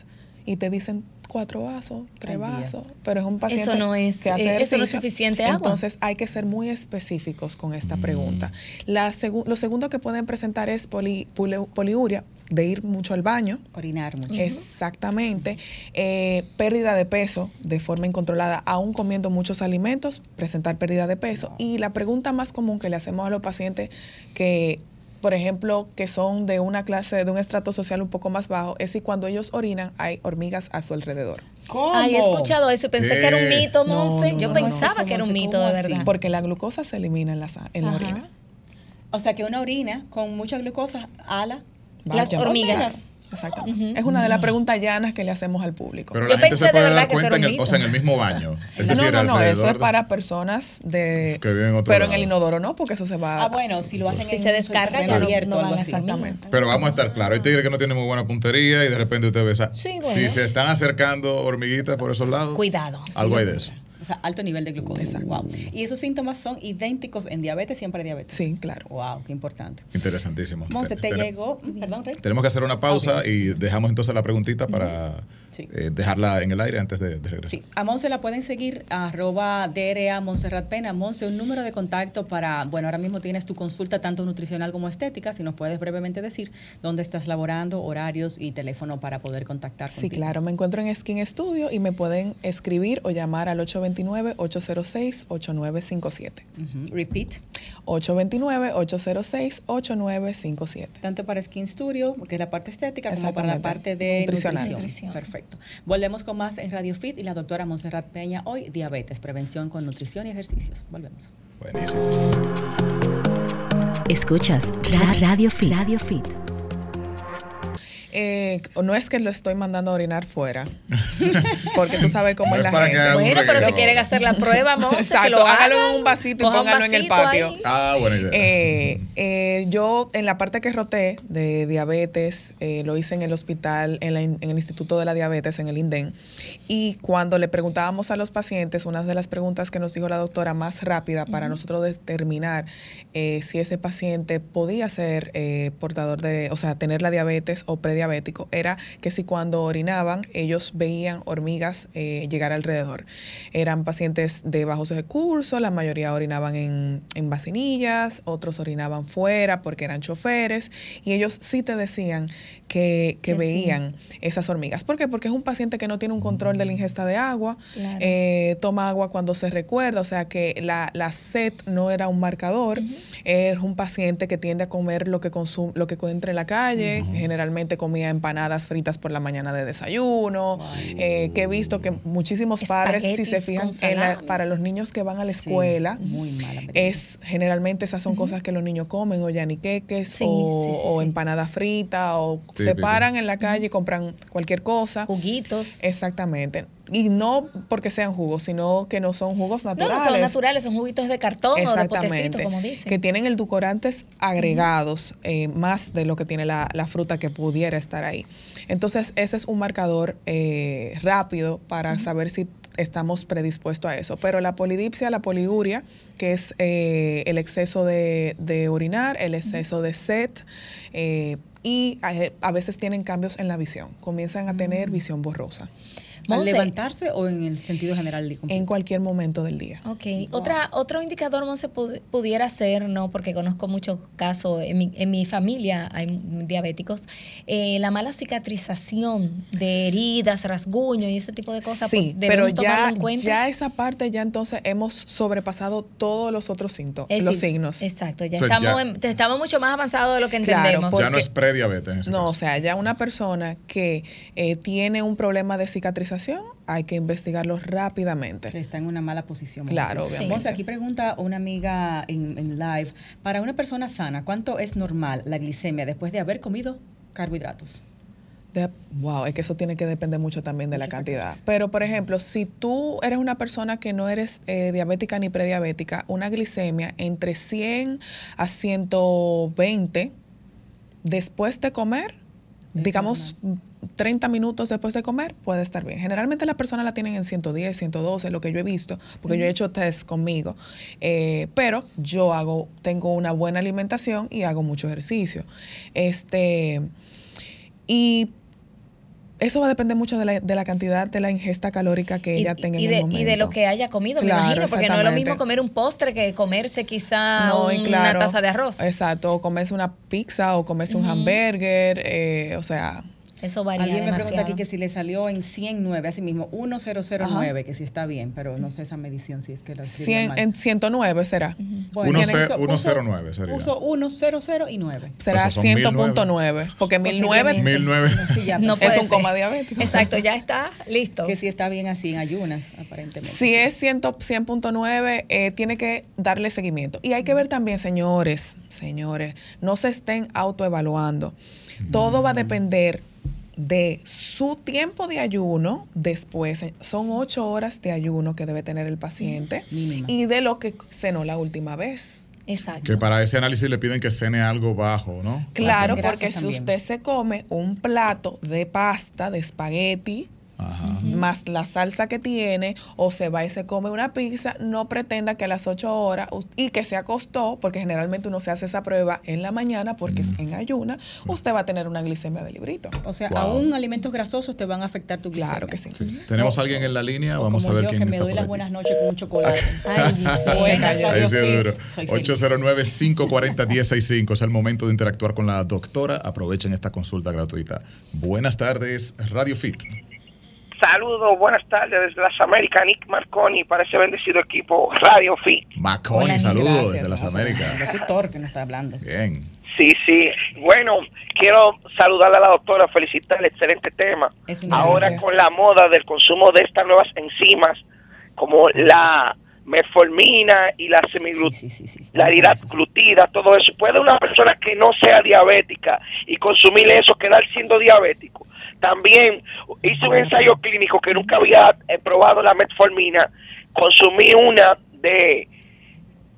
Y te dicen cuatro vasos, tres día. vasos, pero es un paciente Eso no es, que hace eh, eso no es suficiente agua. Entonces hay que ser muy específicos con esta pregunta. La segu- lo segundo que pueden presentar es poli- poliuria, de ir mucho al baño, Orinar mucho. Exactamente. Eh, pérdida de peso de forma incontrolada, aún comiendo muchos alimentos, presentar pérdida de peso. Y la pregunta más común que le hacemos a los pacientes que, por ejemplo, que son de una clase, de un estrato social un poco más bajo, es si cuando ellos orinan hay hormigas a su alrededor. ¿Cómo? Ay, he escuchado eso y pensé ¿Qué? que era un mito, Monse. no, Yo no, no. pensaba que era un mito, ¿cómo de así? verdad. Porque la glucosa se elimina en la, en la orina. O sea, que una orina con mucha glucosa ala. Las hormigas. Exacto. Es una de las preguntas llanas que le hacemos al público. Pero Yo la gente pensé se de puede verdad dar cuenta en el, o sea, en el mismo baño. [laughs] Es no, decir, no, no, eso es de- para personas de... Que viven en otro pero en el inodoro no, porque eso se va... Ah, bueno, si lo hacen Si en se descarga, ya abierto no van Exactamente. Pero vamos a estar claros, hay tigres que no tienen muy buena puntería y de repente usted ve esa. Sí, bueno. Si se están acercando hormiguitas por esos lados, Cuidado. algo hay de eso. O sea, alto nivel de glucosa. Exacto. Wow. Y esos síntomas son idénticos en diabetes y en prediabetes. Sí, claro. Wow, qué importante. Interesantísimo. Monse, te llegó. Perdón, Rey. Tenemos que hacer una pausa y dejamos entonces la preguntita para Sí. eh, dejarla en el aire antes de, de regresar. Sí, a Monse la pueden seguir arroba DRA Montserrat Pena. Monse, un número de contacto para, bueno, ahora mismo tienes tu consulta tanto nutricional como estética, si nos puedes brevemente decir dónde estás laborando, horarios y teléfono para poder contactar Sí, contigo. claro. Me encuentro en Skin Studio y me pueden escribir o llamar al 829-806-8957. Ujú. Repeat. 829-806-8957. Tanto para Skin Studio, que es la parte estética, como para la parte de nutrición. Nutrición. Perfecto. Volvemos con más en Radio Fit y la doctora Montserrat Peña. Hoy, diabetes, prevención con nutrición y ejercicios. Volvemos. Buenísimo. Escuchas Ra- Radio Fit. Radio Fit. Eh, no es que lo estoy mandando a orinar fuera, [laughs] porque tú sabes cómo No es la que gente. Bueno, pero si quieren hacer la prueba, que Exacto, lo hágalo hagan. en un vasito y póngalo en el patio. ahí. Ah, buena idea. Eh, eh, yo en la parte que roté de diabetes, eh, lo hice en el hospital, en, la en el Instituto de la Diabetes, en el INDEN. Y cuando le preguntábamos a los pacientes, una de las preguntas que nos dijo la doctora más rápida para nosotros determinar eh, si ese paciente podía ser eh, portador de, o sea, tener la diabetes o prediabético, era que si cuando orinaban ellos veían hormigas eh, llegar alrededor. Eran pacientes de bajos recursos, la mayoría orinaban en, en vacinillas, otros orinaban fuera porque eran choferes y ellos sí te decían que, que Que sí. veían esas hormigas. ¿Por qué? Porque es un paciente que no tiene un control de la ingesta de agua, Claro. eh, toma agua cuando se recuerda, o sea que la, la sed no era un marcador, es un paciente que tiende a comer lo que consume, lo que encuentra en la calle, generalmente comía empanadas fritas por la mañana de desayuno, eh, que he visto que muchísimos padres, si se fijan, en la- para los niños que van a la Sí, escuela, muy mala merienda. es generalmente esas son cosas que los niños comen, o yaniqueques, Sí, o, sí, sí, o sí. empanada frita, o se paran en la calle y compran cualquier cosa. Juguitos. Exactamente. Y no porque sean jugos, sino que no son jugos no, naturales. no son naturales, son juguitos de cartón o de potecito, como dicen. Que tienen edulcorantes agregados eh, más de lo que tiene la, la fruta que pudiera estar ahí. Entonces, ese es un marcador eh, rápido para saber si estamos predispuestos a eso. Pero la polidipsia, la poliuria, que es eh, el exceso de, de orinar, el exceso de sed, eh, y a, a veces tienen cambios en la visión. Comienzan a tener visión borrosa ¿Al levantarse o en el sentido general de en cualquier momento del día. Ok, Otra, otro indicador, Monse, pu- pudiera ser, no, porque conozco muchos casos, en mi, en mi familia hay diabéticos, eh, la mala cicatrización de heridas, rasguños y ese tipo de cosas. Sí, pues, pero ya, en cuenta. ya esa parte ya entonces hemos sobrepasado todos los otros síntomas, Es los signos. Exacto, ya, O sea, estamos, ya- en- estamos mucho más avanzados de lo que Claro, entendemos. ya no es prediabetes No, caso. o sea, ya una persona que eh, tiene un problema de cicatrización, hay que investigarlo rápidamente. Está en una mala posición. Claro, obviamente. Monse, aquí pregunta una amiga en, en live, para una persona sana, ¿cuánto es normal la glicemia después de haber comido carbohidratos? De- wow, es que eso tiene que depender mucho también de la cantidad. factores. Pero, por ejemplo, si tú eres una persona que no eres eh, diabética ni prediabética, una glicemia entre 100 a 120 después de comer, digamos 30 minutos después de comer, puede estar bien. Generalmente las personas la tienen en 110, 112, lo que yo he visto, porque yo he hecho test conmigo. Eh, pero yo hago, tengo una buena alimentación y hago mucho ejercicio. Este, y eso va a depender mucho de la, de la cantidad de la ingesta calórica que y, ella tenga y en de, el momento. y de lo que haya comido, Claro, me imagino, porque no es lo mismo comer un postre que comerse quizá No, una taza de arroz. Exacto, o comerse una pizza o comerse un hamburger, eh, o sea, Eso varía Alguien me pregunta aquí que si le salió en 109, así mismo, 1009, que si está bien, pero no sé esa medición si es que la escribió 100, mal. en 109 será. Bueno, Uno tiene- ce- puso- 109 sería. Puso 100 y 9. Será Pues son 100.9, porque 1009 Posiblemente. 1009. [laughs] Sí, ya, No pues, es un coma diabético. Exacto, ya está listo. que si está bien así en ayunas, aparentemente. Si es 100 100.9, eh, tiene que darle seguimiento. Y hay que ver también, señores, señores, no se estén autoevaluando. Todo va a depender de su tiempo de ayuno después. Son ocho horas de ayuno que debe tener el paciente Mínima. y de lo que cenó la última vez. Exacto. Que para ese análisis le piden que cene algo bajo, ¿no? Claro, porque si también. usted se come un plato de pasta, de espagueti, Ajá. más la salsa que tiene, o se va y se come una pizza, no pretenda que a las 8 horas y que se acostó, porque generalmente uno se hace esa prueba en la mañana porque es en ayuna, usted va a tener una glicemia de librito. O sea, Wow. aún alimentos grasosos te van a afectar tu glicemia. Claro que sí. Sí. ¿Tenemos a alguien en la línea? Vamos a ver yo, quién que me está doy las buenas noches con un chocolate. Ay, [laughs] Ahí Radio Ahí sí es Fit. duro. Soy feliz. 809-540-1065 es el momento de interactuar con la doctora. Aprovechen esta consulta gratuita. Buenas tardes, Radio Fit. Saludos, buenas tardes desde las Américas, Nick Marconi para ese bendecido equipo Radio Fit. Maconi, Hola, saludos gracias. desde las El Américas. locutor que nos está hablando. Bien. Sí, sí. Bueno, quiero saludarle a la doctora, felicitarle, excelente tema. Es una Ahora con la moda del consumo de estas nuevas enzimas, como la metformina y la semiglut Sí, sí, todo eso. ¿Puede una persona que no sea diabética y consumir eso quedar siendo diabético? También hice un ensayo clínico que nunca había eh, probado la metformina. Consumí una de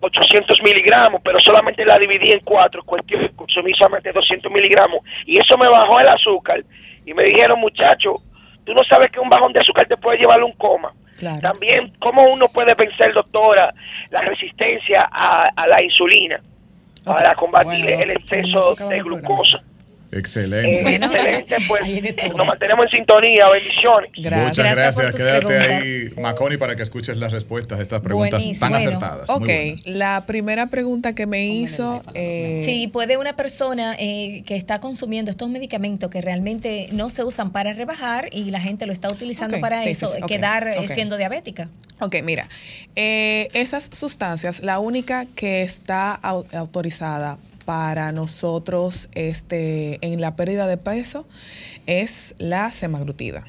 800 miligramos, pero solamente la dividí en cuatro, cuestión consumí solamente 200 miligramos, y eso me bajó el azúcar. Y me dijeron, muchacho, tú no sabes que un bajón de azúcar te puede llevar a un coma. Claro. También, ¿cómo uno puede vencer, doctora, la resistencia a, a la insulina para combatir Bueno, el exceso de glucosa? Excelente. Eh, Bueno. excelente, pues nos mantenemos en sintonía, bendiciones. Gracias. Muchas Gracias Quédate preguntas. ahí, Maconi, para que escuches las respuestas a estas preguntas Buenísimo. tan Bueno, acertadas. Ok, la primera pregunta que me hizo... eh, Sí, puede una persona eh, que está consumiendo estos medicamentos que realmente no se usan para rebajar y la gente lo está utilizando para sí, eso, sí, sí, ok, quedar eh, siendo diabética. Ok, mira, eh, esas sustancias, la única que está au- autorizada para nosotros este, en la pérdida de peso es la semaglutida.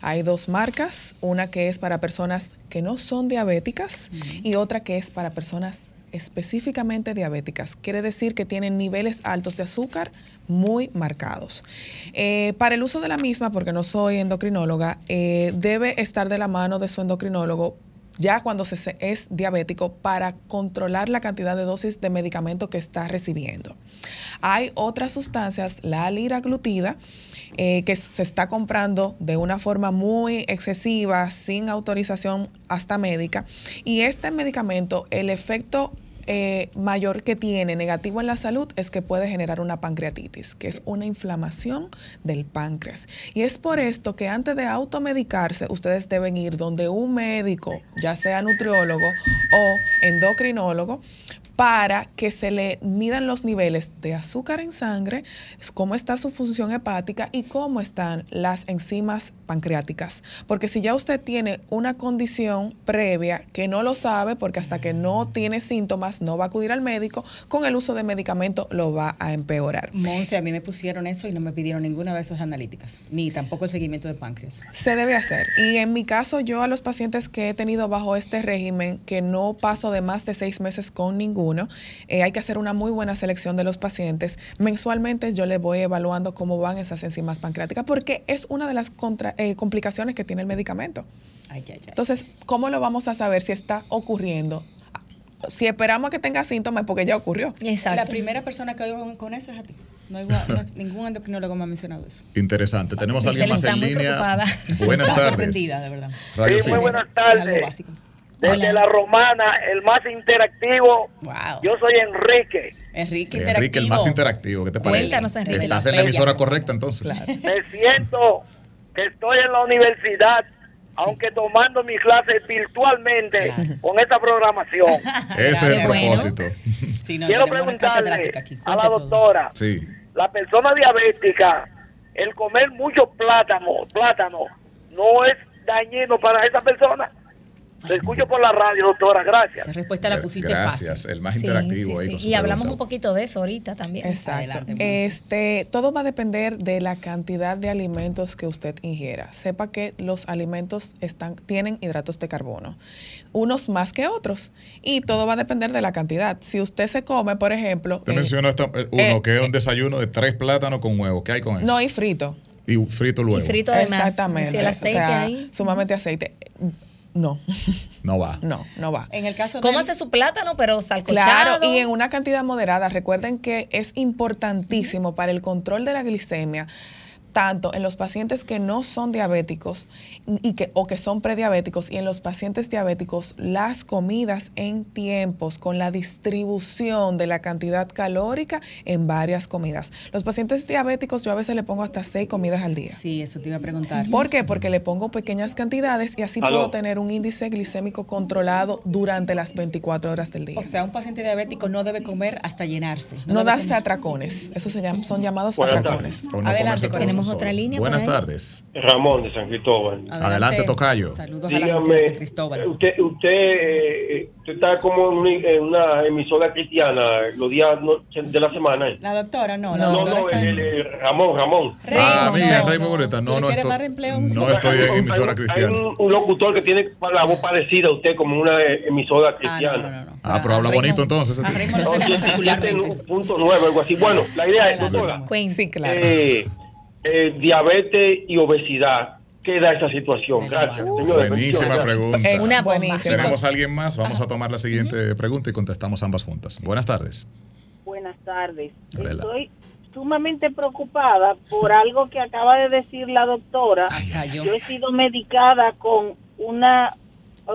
Hay dos marcas, una que es para personas que no son diabéticas y otra que es para personas específicamente diabéticas. Quiere decir que tienen niveles altos de azúcar muy marcados. Eh, para el uso de la misma, porque no soy endocrinóloga, eh, debe estar de la mano de su endocrinólogo ya cuando se es diabético para controlar la cantidad de dosis de medicamento que está recibiendo. Hay otras sustancias, la liraglutida, eh, que se está comprando de una forma muy excesiva, sin autorización hasta médica. Y este medicamento, el efecto eh, mayor que tiene negativo en la salud es que puede generar una pancreatitis, que es una inflamación del páncreas. Y es por esto que antes de automedicarse, ustedes deben ir donde un médico, ya sea nutriólogo o endocrinólogo, para que se le midan los niveles de azúcar en sangre, cómo está su función hepática y cómo están las enzimas pancreáticas. Porque si ya usted tiene una condición previa que no lo sabe, porque hasta que no tiene síntomas no va a acudir al médico, con el uso de medicamento lo va a empeorar. Monse, a mí me pusieron eso y no me pidieron ninguna de esas analíticas, ni tampoco el seguimiento de páncreas. Se debe hacer. Y en mi caso, yo a los pacientes que he tenido bajo este régimen, que no paso de más de seis meses con ninguno, eh, hay que hacer una muy buena selección de los pacientes. Mensualmente yo les voy evaluando cómo van esas enzimas pancreáticas, porque es una de las contra- eh, complicaciones que tiene el medicamento. Ay, ay, ay. Entonces, ¿cómo lo vamos a saber si está ocurriendo? Si esperamos a que tenga síntomas, porque ya ocurrió. Exacto. La primera persona que oigo con eso es a ti. No hay, no- ningún endocrinólogo me ha mencionado eso. Interesante. Tenemos a alguien más en línea. preocupada. [laughs] Buenas tardes. de verdad. Sí, muy buenas tardes. Desde Hola. la romana, el más interactivo. Wow. Yo soy Enrique. Enrique, Enrique, el más interactivo. ¿Qué te parece? Cuéntanos, Enrique. Estás en la emisora correcta, entonces. Me siento que estoy en la universidad, aunque tomando mi clase virtualmente Claro. con esta programación. [laughs] Ese es el propósito. Sí, no, Quiero preguntarle aquí. a la doctora, Sí. la persona diabética, el comer mucho plátano, plátano, no es dañino para esa persona. Te escucho por la radio, doctora, gracias. Esa respuesta la pusiste Gracias, fácil. el más Sí, interactivo sí, ahí sí. Y hablamos pregunta. un poquito de eso ahorita también. Exacto. Adelante. Este, todo va a depender de la cantidad de alimentos que usted ingiera. Sepa que los alimentos están, tienen hidratos de carbono, unos más que otros, y todo va a depender de la cantidad. Si usted se come, por ejemplo, Te eh, menciono esta- eh, uno eh, que es un desayuno de tres plátanos con huevo. ¿Qué hay con eso? no hay frito. y frito luego. Y frito además. Exactamente. Si el o aceite sea, ahí. Sumamente aceite. No, No va. no, no va. En el caso de Cómase su plátano, pero salcochado. Claro, y en una cantidad moderada. Recuerden que es importantísimo para el control de la glicemia, tanto en los pacientes que no son diabéticos y que, o que son prediabéticos y en los pacientes diabéticos, las comidas en tiempos con la distribución de la cantidad calórica en varias comidas. Los pacientes diabéticos yo a veces le pongo hasta seis comidas al día. Sí, eso te iba a preguntar. ¿Por qué? Porque le pongo pequeñas cantidades y así Aló. puedo tener un índice glicémico controlado durante las 24 horas del día. O sea, un paciente diabético no debe comer hasta llenarse. No debe darse comer- atracones. Esos se llaman, son llamados Buenas atracones. No Adelante. Tenemos Tenemos otra línea. Buenas tardes. Ramón de San Cristóbal. Adelante, tocayo. Saludos a la gente de Dígame, San Cristóbal. usted, usted, eh, usted está como en una, en una emisora cristiana los días de la semana. ¿eh? La doctora, no, la No, doctora no, está el, el- Ramón, Ramón. Ah, mía, no, Rey no. Moreta. No, ¿Tú no estoy, en un no sitio? estoy en Hay- emisora hay cristiana. un, un locutor que tiene la voz parecida a usted como una eh, emisora cristiana. Ah, pero habla bonito entonces. A No, punto nueve, algo así. Bueno, la idea es, doctora, Sí, claro. Eh, diabetes y obesidad. ¿Qué da esa situación? Gracias. Señores, Buenísima bendiciones. pregunta. Eh, Una bomba. buenísimo. Tenemos a alguien más. Vamos a tomar la siguiente pregunta y contestamos ambas juntas. Buenas tardes. Buenas tardes. Adelante. Estoy sumamente preocupada por algo que acaba de decir la doctora. Hasta yo. Yo he sido medicada con una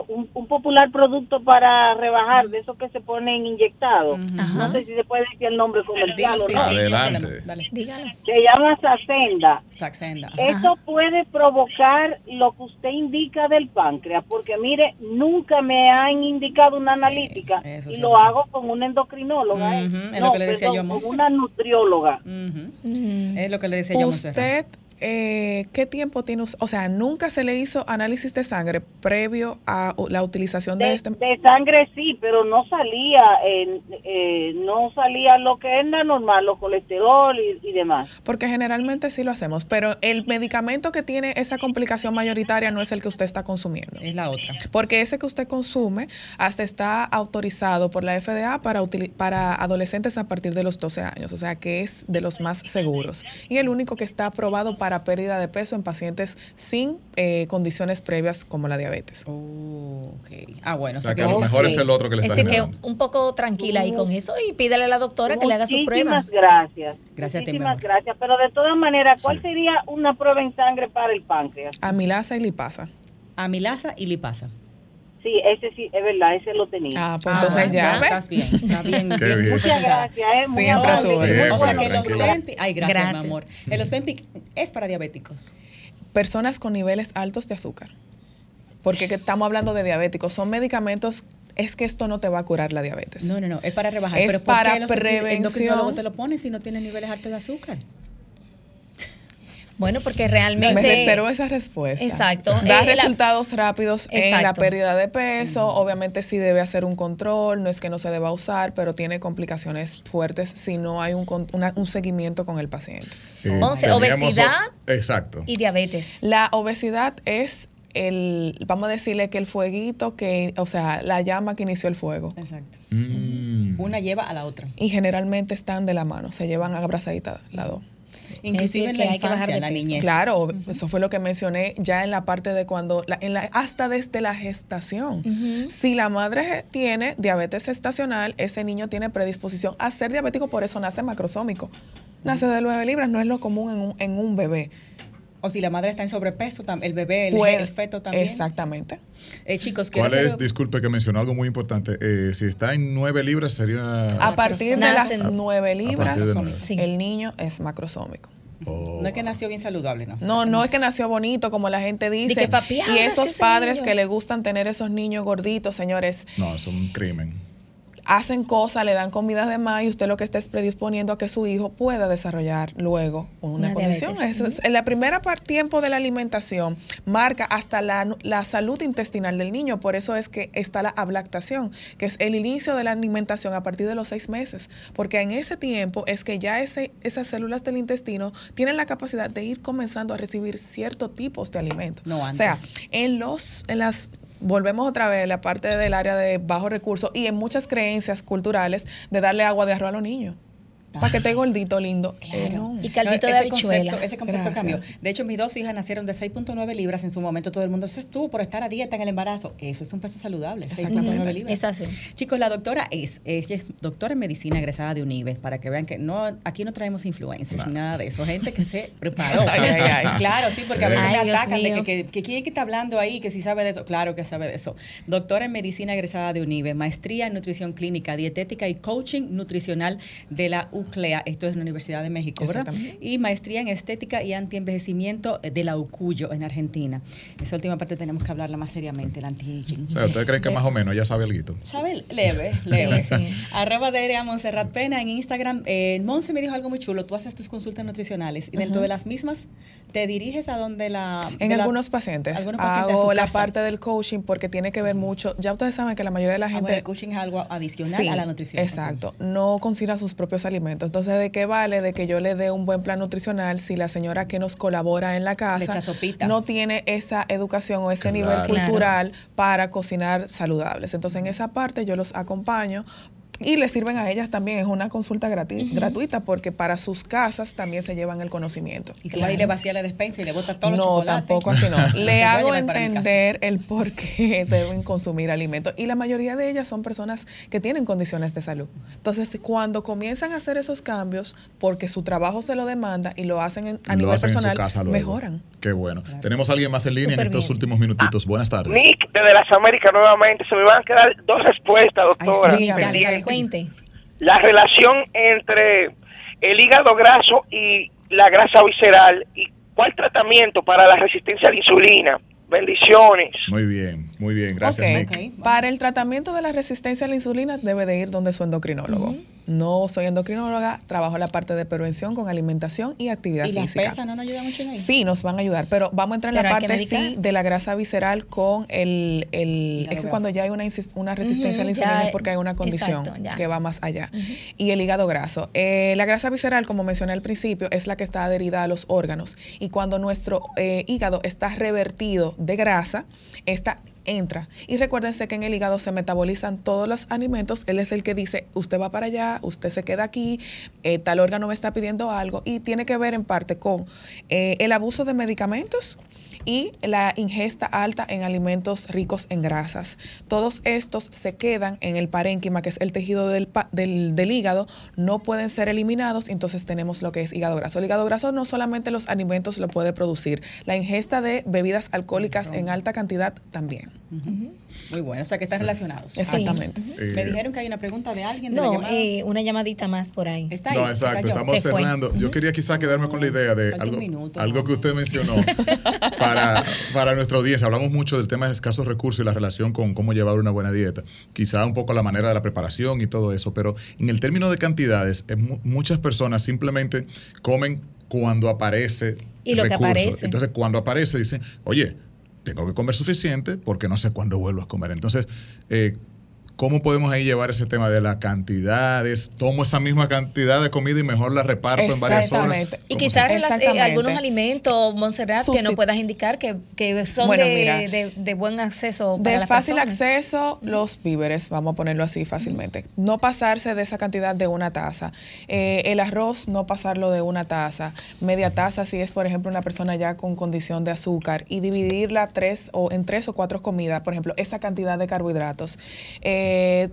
un, un popular producto para rebajar de esos que se ponen inyectados. No sé si se puede decir el nombre comercial Dilo, o sí, no. sí, Adelante. dale. Se llama Saxenda. Saxenda. Eso puede provocar lo que usted indica del páncreas, porque mire, nunca me han indicado una Sí, analítica y sí lo hago con una endocrinóloga. ¿eh? Es No, lo que le decía perdón, yo a con una nutrióloga. Mm. Es lo que le decía yo a. Usted, eh, ¿qué tiempo tiene? O sea, nunca se le hizo análisis de sangre previo a la utilización de, De, este. de sangre sí, pero no salía, eh, eh, no salía lo que es la normal, los colesterol y, y demás. Porque generalmente sí lo hacemos, pero el medicamento que tiene esa complicación mayoritaria no es el que usted está consumiendo. Es la otra. Porque ese que usted consume hasta está autorizado por la FDA para, para adolescentes a partir de los 12 años, o sea que es de los más seguros. Y el único que está aprobado para pérdida de peso en pacientes sin eh, condiciones previas como la diabetes. Oh, ok. Ah, bueno. O sea, que a lo mejor es el otro que le está Así que un poco tranquila ahí con eso y pídele a la doctora que le haga su Muchísimas prueba. gracias. Gracias a ti, mi Muchísimas gracias. Pero de todas maneras, ¿cuál Sí. sería una prueba en sangre para el páncreas? Amilasa y lipasa. Amilasa y lipasa. Sí, ese sí, es verdad, ese lo tenía. Ah, pues Ah, entonces bueno, ya. Estás bien, está [laughs] bien. Qué bien bien. Muchas gracias, eh, muy Siempre O sea que tranquila. Ozempic, ay, gracias, Gracias. mi amor. El Ozempic es para diabéticos. Personas con niveles altos de azúcar. Porque que estamos hablando de diabéticos. Son medicamentos. Es que esto no te va a curar la diabetes. No, no, no, es para rebajar. Es Pero ¿por para prevención. endocrinólogos te lo ponen si no tienen niveles altos de azúcar? Bueno, porque Me realmente... reservo esa respuesta. Exacto. Da Eh, la- resultados rápidos en la pérdida de peso. Obviamente sí debe hacer un control, no es que no se deba usar, pero tiene complicaciones fuertes si no hay un, con- una- un seguimiento con el paciente. Eh, Once, teníamos obesidad. o- Exacto. Y diabetes. La obesidad es el, vamos a decirle que el fueguito que, o sea, la llama que inició el fuego. Exacto. Mm. Una lleva a la otra. Y generalmente están de la mano, se llevan abrazaditas las dos. Inclusive en la hay que bajar infancia, de en la peso. niñez. Claro, eso fue lo que mencioné ya en la parte de cuando, la- en la, hasta desde la gestación. Si la madre tiene diabetes estacional, ese niño tiene predisposición a ser diabético, por eso nace macrosómico. Nace de 9 libras, no es lo común en un, en un bebé. O si la madre está en sobrepeso, el bebé, el, Puede- el feto también. Exactamente. Eh, chicos, ¿Cuál es? Disculpe que mencionó algo muy importante. Eh, si está en 9 libras sería... A partir de las Nacen- 9 libras, de nueve. Sí. el niño es macrosómico. Oh, No es que nació bien saludable, ¿no? No, no es que nació bonito como la gente dice. que, papi, ah, y nació esos padres que le gustan tener esos niños gorditos, señores, No, es un crimen. Hacen cosas, le dan comidas de más y usted lo que está es predisponiendo a que su hijo pueda desarrollar luego una, Una condición. es- en la primera par- tiempo de la alimentación marca hasta la, la salud intestinal del niño. Por eso es que está la ablactación, que es el inicio de la alimentación a partir de los seis meses. Porque en ese tiempo es que ya ese, esas células del intestino tienen la capacidad de ir comenzando a recibir ciertos tipos de alimentos. No O sea, antes. en los, en las volvemos otra vez a la parte del área de bajo recursos y en muchas creencias culturales de darle agua de arroz a los niños. Para que esté gordito, lindo. Eh, no. Y caldito No, de ese habichuela. concepto- ese concepto Gracias. cambió. De hecho, mis dos hijas nacieron de 6.9 libras en su momento. Todo el mundo se estuvo por estar a dieta en el embarazo. Eso es un peso saludable, 6.9 libras. Es así. Chicos, la doctora es, ella es doctora en medicina egresada de UNIBE, para que vean que no aquí no traemos influencers ni nada de eso, gente que se [laughs] preparó. Ay, ay, ay. [laughs] Claro, sí, porque a veces Ay, me Dios atacan de que, que, que quién es que está hablando ahí, que si sabe de eso. Claro que sabe de eso. Doctora en medicina egresada de UNIBE, maestría en nutrición clínica, dietética y coaching nutricional de la UCLEA, esto es la Universidad de México, ¿verdad? Y maestría en estética y antienvejecimiento de la UCUYO en Argentina. Esa última parte tenemos que hablarla más seriamente, el anti-aging. O sea, ¿ustedes creen que más o menos ya sabe algo? ¿Sabe? Leve, leve. Sí, sí. Arroba de a Montserrat Pena en Instagram. Eh, Monse me dijo algo muy chulo. Tú haces tus consultas nutricionales y dentro de las mismas te diriges a donde la... En de la- algunos pacientes. algunos pacientes hago la casa. parte del coaching porque tiene que ver mucho. Ya ustedes saben que la mayoría de la Ah, gente. bueno, el coaching es algo adicional Sí, a la nutrición. Exacto. No considera sus propios alimentos. Entonces, ¿de qué vale de que yo le dé un buen plan nutricional si la señora que nos colabora en la casa no tiene esa educación o ese Claro. nivel Claro. cultural para cocinar saludables? Entonces, en esa parte yo los acompaño. Y les sirven a ellas también, es una consulta grati- gratuita porque para sus casas también se llevan el conocimiento. Y tú vas y le vacías la despensa y le botas todos los No, chocolates. tampoco así no. [laughs] Le hago entender el por qué [laughs] deben consumir alimentos. Y la mayoría de ellas son personas que tienen condiciones de salud. Entonces, cuando comienzan a hacer esos cambios, porque su trabajo se lo demanda y lo hacen en- a lo nivel hacen en su personal, casa mejoran. Qué bueno. Tenemos a alguien más en línea en estos bien. últimos minutitos. Buenas tardes. Nick, desde las Américas nuevamente, se me van a quedar dos respuestas, doctora. sí, dale, dale. La relación entre el hígado graso y la grasa visceral y cuál tratamiento para la resistencia a la insulina. Bendiciones. Muy bien, muy bien. Gracias, Ok. Nick. Ok. Para el tratamiento de la resistencia a la insulina debe de ir donde su endocrinólogo. No soy endocrinóloga, trabajo la parte de prevención con alimentación y actividad ¿Y las física. pesas no nos ayudan mucho en ahí? Sí, nos van a ayudar, pero vamos a entrar en la parte sí de la grasa visceral con el, el es que cuando ya hay una, una resistencia a la insulina ya, es porque hay una condición exacto, que va más allá. Y el hígado graso. Eh, la grasa visceral, como mencioné al principio, es la que está adherida a los órganos. Y cuando nuestro eh, hígado está revertido de grasa, esta entra. Y recuérdense que en el hígado se metabolizan todos los alimentos. Él es el que dice, usted va para allá, usted se queda aquí, eh, tal órgano me está pidiendo algo. Y tiene que ver en parte con eh, el abuso de medicamentos y la ingesta alta en alimentos ricos en grasas. Todos estos se quedan en el parénquima, que es el tejido del, del, del hígado, no pueden ser eliminados, entonces tenemos lo que es hígado graso. El hígado graso no solamente los alimentos lo puede producir, la ingesta de bebidas alcohólicas en alta cantidad también. Muy bueno, o sea que están relacionados. Exactamente. Eh, Me dijeron que hay una pregunta de alguien de la No, llamada. eh, una llamadita más por ahí. Está ahí. No, exacto, estamos Se fue. cerrando. Yo quería quizás quedarme con la idea de algo, minuto, algo ¿no? que usted mencionó para, para nuestra audiencia. Hablamos mucho del tema de escasos recursos y la relación con cómo llevar una buena dieta. Quizá un poco la manera de la preparación y todo eso, pero en el término de cantidades, es mu- muchas personas simplemente comen cuando aparece Y lo que recurso. aparece. Entonces, cuando aparece, dicen, oye, tengo que comer suficiente porque no sé cuándo vuelvo a comer. Entonces, eh, ¿Cómo podemos ahí llevar ese tema de las cantidades? Tomo esa misma cantidad de comida y mejor la reparto en varias horas. Exactamente. Y ¿Cómo quizás eh, algunos alimentos, Montserrat, que Susti- puedas indicar que, que son Bueno, de, mira, de- de buen acceso para De las fácil personas. acceso, los víveres, vamos a ponerlo así fácilmente. No pasarse de esa cantidad de una taza. Eh, el arroz, no pasarlo de una taza. Media taza si es, por ejemplo, una persona ya con condición de azúcar. Y dividirla tres o en tres o cuatro comidas, por ejemplo, esa cantidad de carbohidratos. Eh,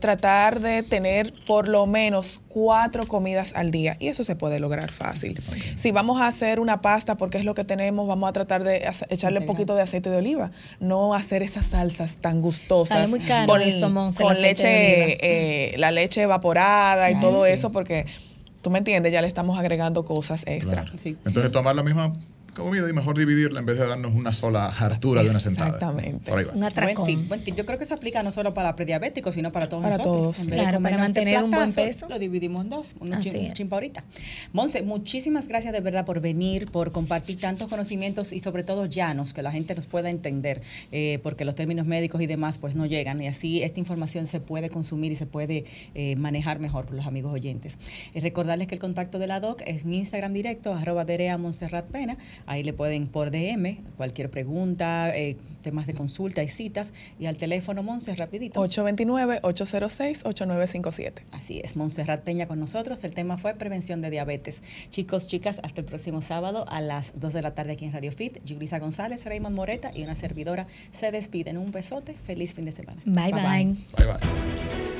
tratar de tener por lo menos cuatro comidas al día. Y eso se puede lograr fácil. Si vamos a hacer una pasta, porque es lo que tenemos, vamos a tratar de echarle un poquito de aceite de oliva. No hacer esas salsas tan gustosas. Muy caro Monse, el con aceite de leche, eh, la leche evaporada y Ay, todo sí. eso, porque tú me entiendes, ya le estamos agregando cosas extra. Claro. Sí. Entonces, tomar la misma comida y mejor dividirla en vez de darnos una sola hartura de una sentada. Exactamente. Por ahí va. Un Buen tip, buen tip. Yo creo que eso aplica no solo para prediabéticos, sino para todos Para nosotros. todos. En vez de Claro, para comernos este mantener un buen peso. Lo dividimos en dos, un chimpa ahorita. Monse, muchísimas gracias de verdad por venir, por compartir tantos conocimientos y sobre todo llanos, que la gente nos pueda entender, eh, porque los términos médicos y demás pues no llegan y así esta información se puede consumir y se puede eh, manejar mejor por los amigos oyentes. Eh, recordarles que el contacto de la DOC es mi Instagram directo, arroba Derea Montserrat Pena, ahí le pueden por DM, cualquier pregunta, eh, temas de consulta y citas, y al teléfono Monse, rapidito. 829-806-8957. Así es, Montserrat Peña con nosotros. El tema fue prevención de diabetes. Chicos, chicas, hasta el próximo sábado a las 2 de la tarde aquí en Radio Fit. Julisa González, Raymond Moreta y una servidora se despiden. Un besote. Feliz fin de semana. Bye, bye. Bye, bye.